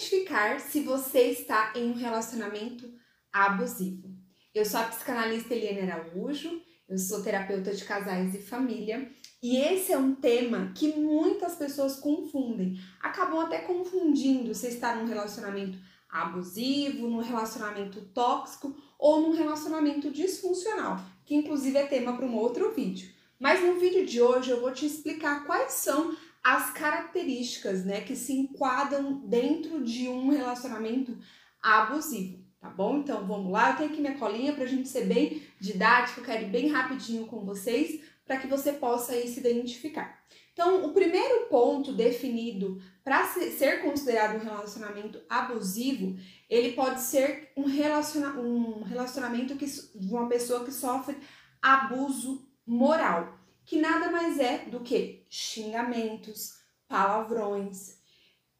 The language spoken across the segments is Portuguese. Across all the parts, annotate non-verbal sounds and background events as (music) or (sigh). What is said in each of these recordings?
identificar se você está em um relacionamento abusivo. Eu sou a psicanalista Eliane Araújo, eu sou terapeuta de casais e família, e esse é um tema que muitas pessoas confundem. Acabam até confundindo se está num relacionamento abusivo, num relacionamento tóxico ou num relacionamento disfuncional, que inclusive é tema para um outro vídeo. Mas no vídeo de hoje eu vou te explicar quais são as características, né, que se enquadram dentro de um relacionamento abusivo, tá bom? Então vamos lá, eu tenho aqui minha colinha pra gente ser bem didático, quero ir bem rapidinho com vocês para que você possa aí se identificar. Então, o primeiro ponto definido para ser considerado um relacionamento abusivo, ele pode ser um, relaciona um relacionamento que, de uma pessoa que sofre abuso moral que nada mais é do que xingamentos, palavrões.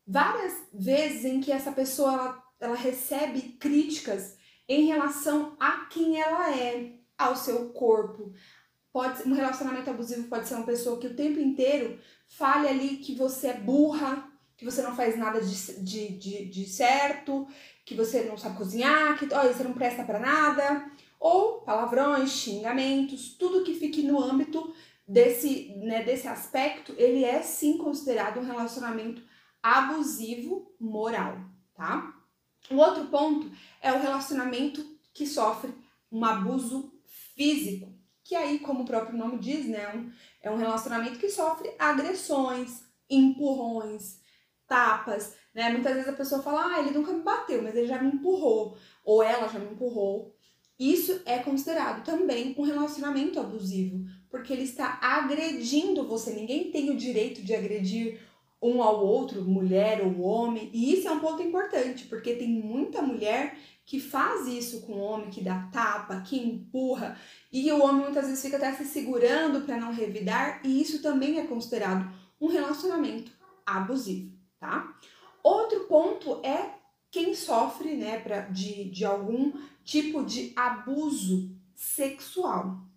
Várias vezes em que essa pessoa ela, ela recebe críticas em relação a quem ela é, ao seu corpo. Pode, um relacionamento abusivo pode ser uma pessoa que o tempo inteiro fale ali que você é burra, que você não faz nada de, de, de, de certo, que você não sabe cozinhar, que olha, você não presta para nada, ou palavrões, xingamentos, tudo que fique no âmbito desse, né, desse aspecto, ele é sim considerado um relacionamento abusivo moral, tá? O outro ponto é o relacionamento que sofre um abuso físico, que aí, como o próprio nome diz, né, é um, relacionamento que sofre agressões, empurrões, tapas, né? Muitas vezes a pessoa fala, ah, ele nunca me bateu, mas ele já me empurrou, ou ela já me empurrou. Isso é considerado também um relacionamento abusivo, porque ele está agredindo você. Ninguém tem o direito de agredir um ao outro, mulher ou homem. E isso é um ponto importante, porque tem muita mulher que faz isso com o homem, que dá tapa, que empurra, e o homem muitas vezes fica até se segurando para não revidar, e isso também é considerado um relacionamento abusivo, tá? Outro ponto é quem sofre né, pra, de, de algum tipo de abuso sexual.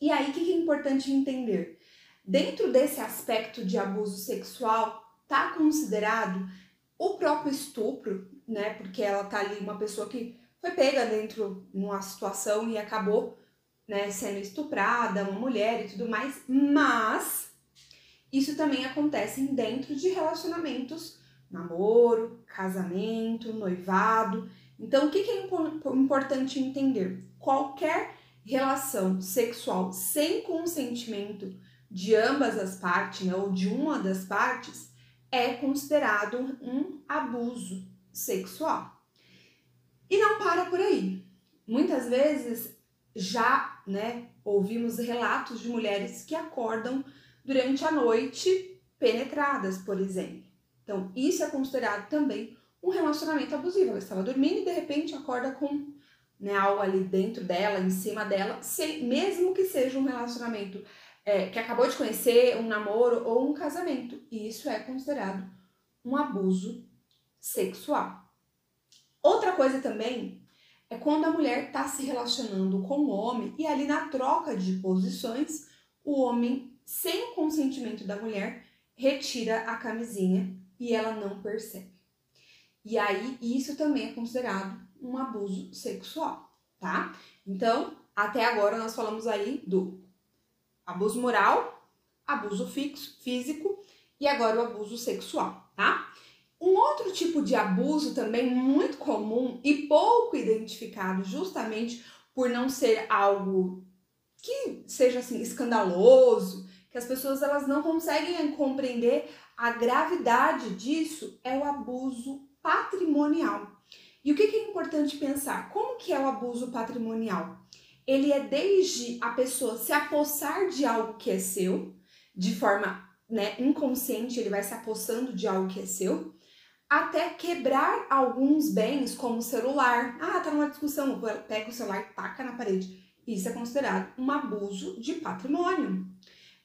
E aí, o que é importante entender? Dentro desse aspecto de abuso sexual, tá considerado o próprio estupro, né? Porque ela tá ali, uma pessoa que foi pega dentro de uma situação e acabou né, sendo estuprada, uma mulher e tudo mais, mas isso também acontece dentro de relacionamentos namoro, casamento, noivado. Então, o que, é importante entender? Qualquer relação sexual sem consentimento de ambas as partes, né, ou de uma das partes, é considerado um abuso sexual. E não para por aí. Muitas vezes já, né, ouvimos relatos de mulheres que acordam durante a noite penetradas, por exemplo. Então, isso é considerado também um relacionamento abusivo. Ela estava dormindo e de repente acorda com né, algo ali dentro dela, em cima dela, sem, mesmo que seja um relacionamento é, que acabou de conhecer, um namoro ou um casamento. E isso é considerado um abuso sexual. Outra coisa também é quando a mulher está se relacionando com o homem e ali na troca de posições, o homem, sem o consentimento da mulher, retira a camisinha e ela não percebe. E aí, isso também é considerado um abuso sexual, tá? Então, até agora nós falamos aí do abuso moral, abuso fixo, físico e agora o abuso sexual, tá? Um outro tipo de abuso também muito comum e pouco identificado, justamente por não ser algo que seja assim escandaloso, que as pessoas elas não conseguem compreender a gravidade disso é o abuso patrimonial. E o que é importante pensar? Como que é o abuso patrimonial? Ele é desde a pessoa se apossar de algo que é seu, de forma né, inconsciente, ele vai se apossando de algo que é seu, até quebrar alguns bens, como o celular. Ah, tá numa discussão, pega o celular e taca na parede. Isso é considerado um abuso de patrimônio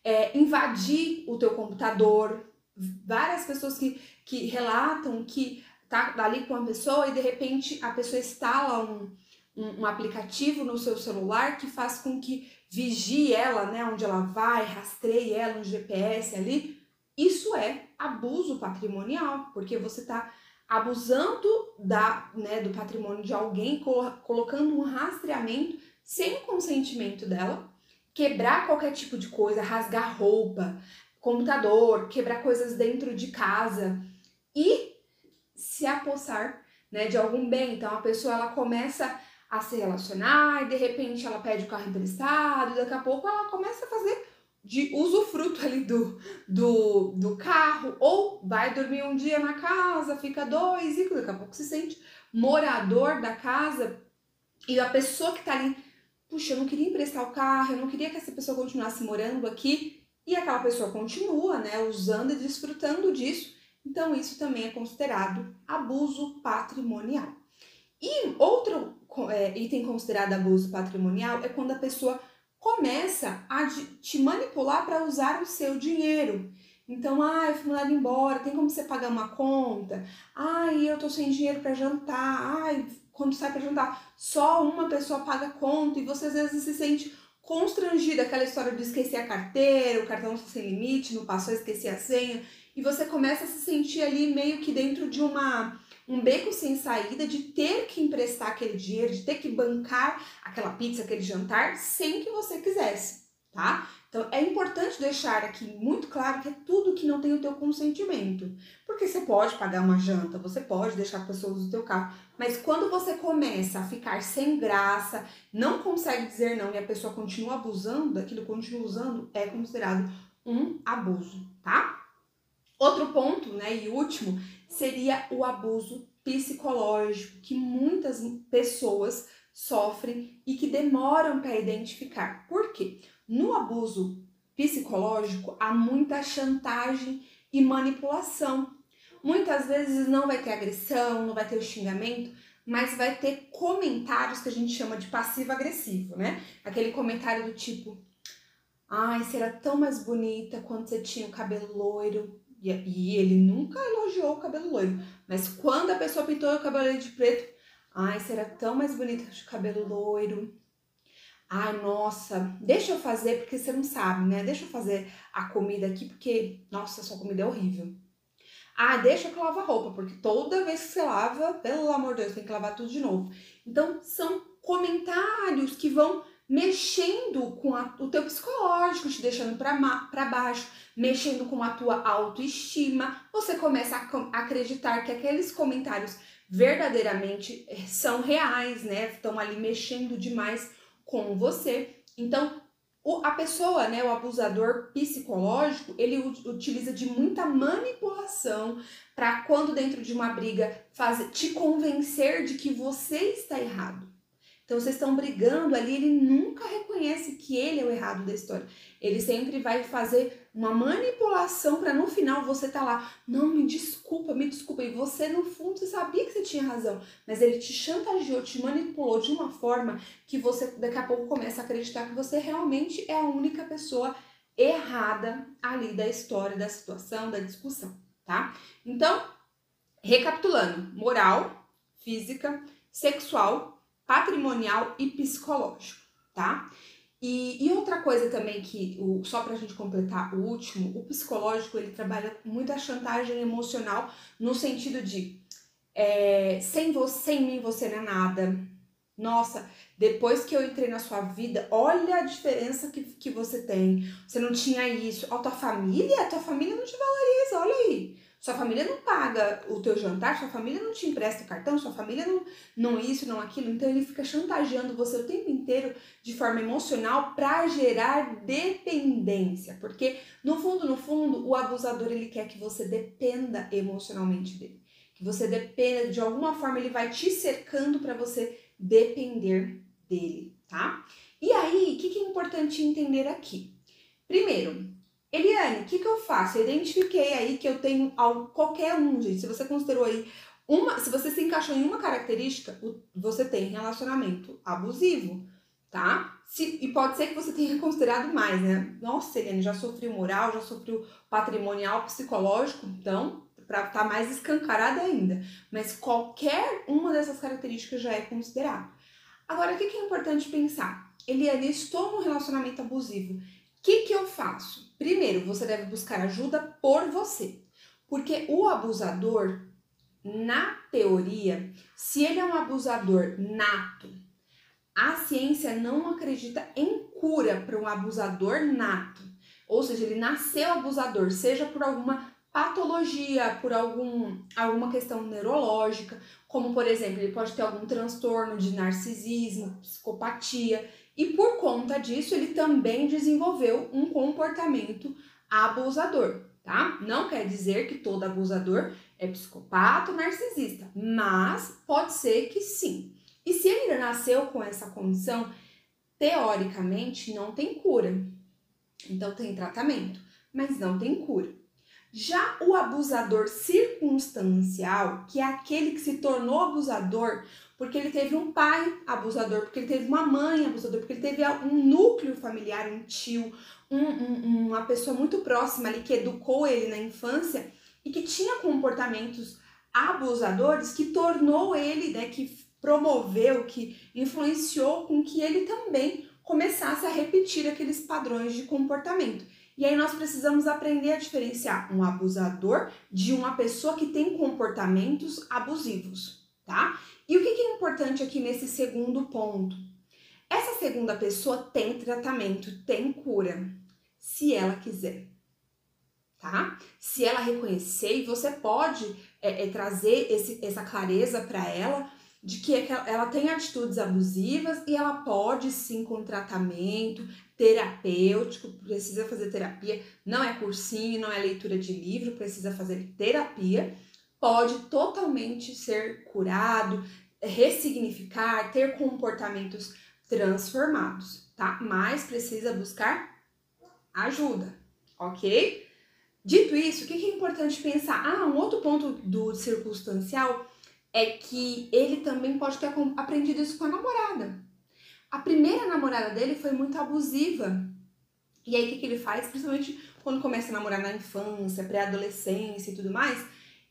é, invadir o teu computador. Várias pessoas que, que relatam que tá ali com uma pessoa e de repente a pessoa instala um, um, um, aplicativo no seu celular que faz com que vigie ela, né, onde ela vai, rastreie ela no GPS ali. Isso é abuso patrimonial, porque você está abusando da, né, do patrimônio de alguém, colocando um rastreamento sem o consentimento dela, quebrar qualquer tipo de coisa, rasgar roupa, computador, quebrar coisas dentro de casa e se apossar né, de algum bem. Então a pessoa ela começa a se relacionar e de repente ela pede o carro emprestado, daqui a pouco ela começa a fazer de usufruto ali do, do, do carro, ou vai dormir um dia na casa, fica dois, e daqui a pouco se sente morador da casa, e a pessoa que tá ali, puxa, eu não queria emprestar o carro, eu não queria que essa pessoa continuasse morando aqui, e aquela pessoa continua, né, usando e desfrutando disso, então isso também é considerado abuso patrimonial. E outro é, item considerado abuso patrimonial é quando a pessoa começa a te manipular para usar o seu dinheiro. Então, ai, fui mandado embora, tem como você pagar uma conta? Ai, eu tô sem dinheiro para jantar. Ai, quando sai para jantar, só uma pessoa paga conta e você às vezes se sente constrangida, aquela história de esquecer a carteira, o cartão está sem limite, não passou, esqueci a senha, e você começa a se sentir ali meio que dentro de uma um beco sem saída de ter que emprestar aquele dinheiro, de ter que bancar aquela pizza, aquele jantar, sem que você quisesse, tá? Então é importante deixar aqui muito claro que é tudo que não tem o teu consentimento. Porque você pode pagar uma janta, você pode deixar a pessoa usar o teu carro, mas quando você começa a ficar sem graça, não consegue dizer não e a pessoa continua abusando daquilo, continua usando, é considerado um abuso, tá? Outro ponto, né, e último, seria o abuso psicológico que muitas pessoas sofrem e que demoram para identificar. Por quê? No abuso psicológico há muita chantagem e manipulação. Muitas vezes não vai ter agressão, não vai ter xingamento, mas vai ter comentários que a gente chama de passivo-agressivo, né? Aquele comentário do tipo: Ai, você era tão mais bonita quando você tinha o cabelo loiro. E, e ele nunca elogiou o cabelo loiro. Mas quando a pessoa pintou o cabelo de preto, ai, era tão mais bonita de cabelo loiro. Ai, nossa, deixa eu fazer, porque você não sabe, né? Deixa eu fazer a comida aqui, porque, nossa, sua comida é horrível. Ah, deixa que eu lavo a roupa, porque toda vez que você lava, pelo amor de Deus, tem que lavar tudo de novo. Então, são comentários que vão mexendo com a, o teu psicológico, te deixando para baixo, mexendo com a tua autoestima. Você começa a acreditar que aqueles comentários verdadeiramente eh, são reais, né? Estão ali mexendo demais com você. Então, o, a pessoa, né, o abusador psicológico, ele utiliza de muita manipulação para quando dentro de uma briga fazer te convencer de que você está errado. Então vocês estão brigando ali, ele nunca reconhece que ele é o errado da história. Ele sempre vai fazer uma manipulação para no final você tá lá, não, me desculpa, me desculpa. E você no fundo você sabia que você tinha razão, mas ele te chantageou, te manipulou de uma forma que você daqui a pouco começa a acreditar que você realmente é a única pessoa errada ali da história, da situação, da discussão, tá? Então, recapitulando, moral, física, sexual patrimonial e psicológico, tá? E, e outra coisa também que, o, só pra gente completar o último, o psicológico ele trabalha com muita chantagem emocional no sentido de é, sem você, sem mim você não é nada. Nossa, depois que eu entrei na sua vida, olha a diferença que, que você tem. Você não tinha isso. A tua família, a tua família não te valoriza, olha aí. Sua família não paga o teu jantar, sua família não te empresta o cartão, sua família não, não isso, não aquilo. Então ele fica chantageando você o tempo inteiro de forma emocional para gerar dependência. Porque no fundo, no fundo, o abusador ele quer que você dependa emocionalmente dele. Que você dependa, de alguma forma, ele vai te cercando para você depender dele, tá? E aí, o que, que é importante entender aqui? Primeiro, Eliane, o que, que eu faço? Eu identifiquei aí que eu tenho algo, qualquer um, gente. Se você considerou aí uma, se você se encaixou em uma característica, você tem relacionamento abusivo, tá? Se, e pode ser que você tenha (laughs) considerado mais, né? Nossa, Eliane, já sofreu moral, já sofreu patrimonial, psicológico, então, para estar tá mais escancarada ainda. Mas qualquer uma dessas características já é considerado. Agora, o que, que é importante pensar? Eliane, estou num relacionamento abusivo que, que eu faço? Primeiro, você deve buscar ajuda por você. Porque o abusador, na teoria, se ele é um abusador nato, a ciência não acredita em cura para um abusador nato. Ou seja, ele nasceu abusador, seja por alguma patologia, por algum, alguma questão neurológica, como por exemplo, ele pode ter algum transtorno de narcisismo, psicopatia, e por conta disso ele também desenvolveu um comportamento abusador, tá? Não quer dizer que todo abusador é psicopata ou narcisista, mas pode ser que sim. E se ele nasceu com essa condição, teoricamente não tem cura. Então tem tratamento, mas não tem cura. Já o abusador circunstancial, que é aquele que se tornou abusador porque ele teve um pai abusador, porque ele teve uma mãe abusador, porque ele teve um núcleo familiar, um tio, um, um, uma pessoa muito próxima ali que educou ele na infância e que tinha comportamentos abusadores que tornou ele, né, que promoveu, que influenciou com que ele também começasse a repetir aqueles padrões de comportamento. E aí nós precisamos aprender a diferenciar um abusador de uma pessoa que tem comportamentos abusivos, tá? E o que é importante aqui nesse segundo ponto? Essa segunda pessoa tem tratamento, tem cura, se ela quiser, tá? Se ela reconhecer, e você pode é, é, trazer esse, essa clareza para ela de que ela tem atitudes abusivas e ela pode sim com tratamento terapêutico, precisa fazer terapia, não é cursinho, não é leitura de livro, precisa fazer terapia, pode totalmente ser curado, ressignificar, ter comportamentos transformados, tá? Mas precisa buscar ajuda, ok? Dito isso, o que é importante pensar? Ah, um outro ponto do circunstancial é que ele também pode ter aprendido isso com a namorada. A primeira namorada dele foi muito abusiva. E aí o que, que ele faz? Principalmente quando começa a namorar na infância, pré-adolescência e tudo mais,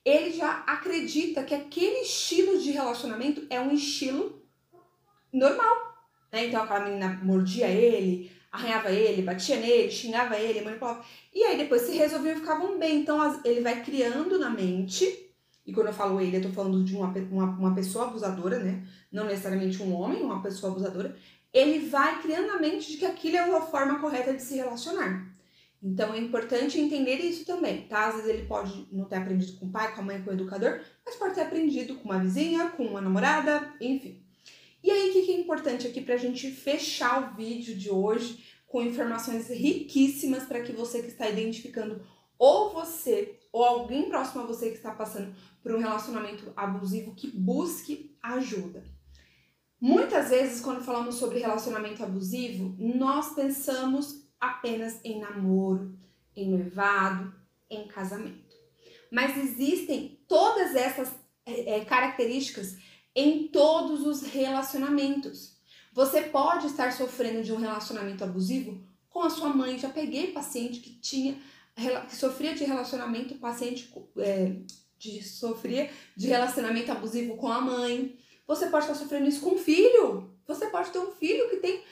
ele já acredita que aquele estilo de relacionamento é um estilo normal. Né? Então aquela menina mordia ele, arranhava ele, batia nele, xingava ele, manipulava. E aí depois se resolviam e ficavam bem. Então ele vai criando na mente e quando eu falo ele, eu tô falando de uma, uma, uma pessoa abusadora, né? Não necessariamente um homem, uma pessoa abusadora. Ele vai criando na mente de que aquilo é a forma correta de se relacionar. Então é importante entender isso também, tá? Às vezes ele pode não ter aprendido com o pai, com a mãe, com o educador, mas pode ter aprendido com uma vizinha, com uma namorada, enfim. E aí, o que é importante aqui pra gente fechar o vídeo de hoje com informações riquíssimas para que você que está identificando ou você ou alguém próximo a você que está passando por um relacionamento abusivo que busque ajuda. Muitas vezes, quando falamos sobre relacionamento abusivo, nós pensamos apenas em namoro, em noivado, em casamento. Mas existem todas essas é, características em todos os relacionamentos. Você pode estar sofrendo de um relacionamento abusivo com a sua mãe. Já peguei paciente que tinha que sofria de relacionamento paciente é, de sofria de relacionamento abusivo com a mãe. Você pode estar sofrendo isso com um filho. Você pode ter um filho que tem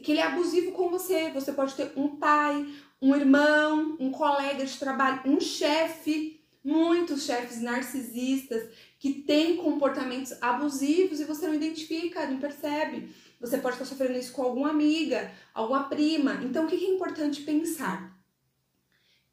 que ele é abusivo com você. Você pode ter um pai, um irmão, um colega de trabalho, um chefe, muitos chefes narcisistas que têm comportamentos abusivos e você não identifica, não percebe. Você pode estar sofrendo isso com alguma amiga, alguma prima. Então, o que é importante pensar?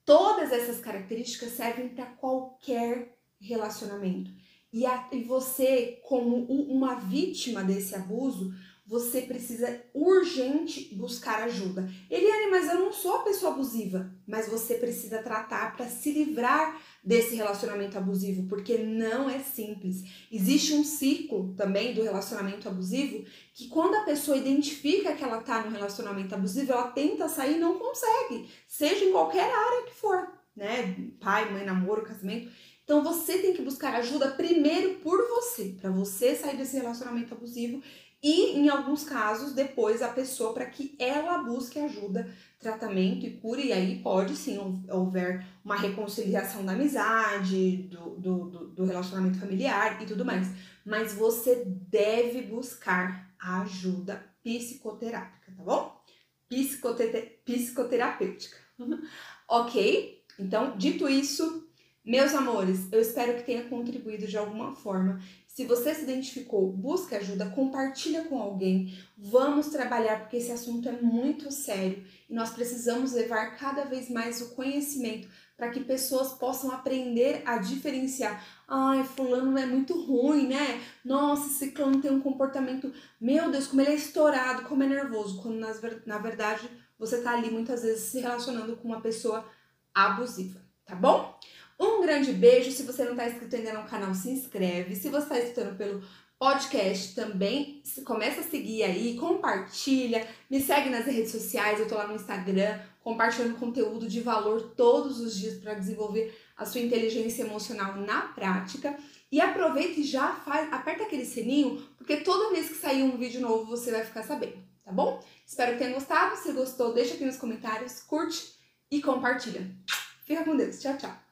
Todas essas características servem para qualquer relacionamento. E, a, e você, como uma vítima desse abuso, você precisa urgente buscar ajuda. Eliane, mas eu não sou a pessoa abusiva. Mas você precisa tratar para se livrar desse relacionamento abusivo, porque não é simples. Existe um ciclo também do relacionamento abusivo que quando a pessoa identifica que ela está no relacionamento abusivo, ela tenta sair e não consegue, seja em qualquer área que for, né? Pai, mãe, namoro, casamento. Então você tem que buscar ajuda primeiro por você, para você sair desse relacionamento abusivo e, em alguns casos, depois a pessoa para que ela busque ajuda, tratamento e cura, e aí pode sim houver uma reconciliação da amizade, do, do, do relacionamento familiar e tudo mais. Mas você deve buscar ajuda psicoterápica, tá bom? Psicote psicoterapêutica. (laughs) ok? Então, dito isso, Meus amores, eu espero que tenha contribuído de alguma forma. Se você se identificou, busque ajuda, compartilha com alguém. Vamos trabalhar porque esse assunto é muito sério e nós precisamos levar cada vez mais o conhecimento para que pessoas possam aprender a diferenciar. Ai, fulano é muito ruim, né? Nossa, esse clã tem um comportamento, meu Deus, como ele é estourado, como é nervoso, quando na verdade você tá ali muitas vezes se relacionando com uma pessoa abusiva, tá bom? Um grande beijo. Se você não está inscrito ainda no canal, se inscreve. Se você está escutando pelo podcast também, começa a seguir aí, compartilha, me segue nas redes sociais, eu tô lá no Instagram, compartilhando conteúdo de valor todos os dias para desenvolver a sua inteligência emocional na prática. E aproveita e já faz, aperta aquele sininho, porque toda vez que sair um vídeo novo você vai ficar sabendo, tá bom? Espero que tenha gostado. Se gostou, deixa aqui nos comentários, curte e compartilha. Fica com Deus. Tchau, tchau.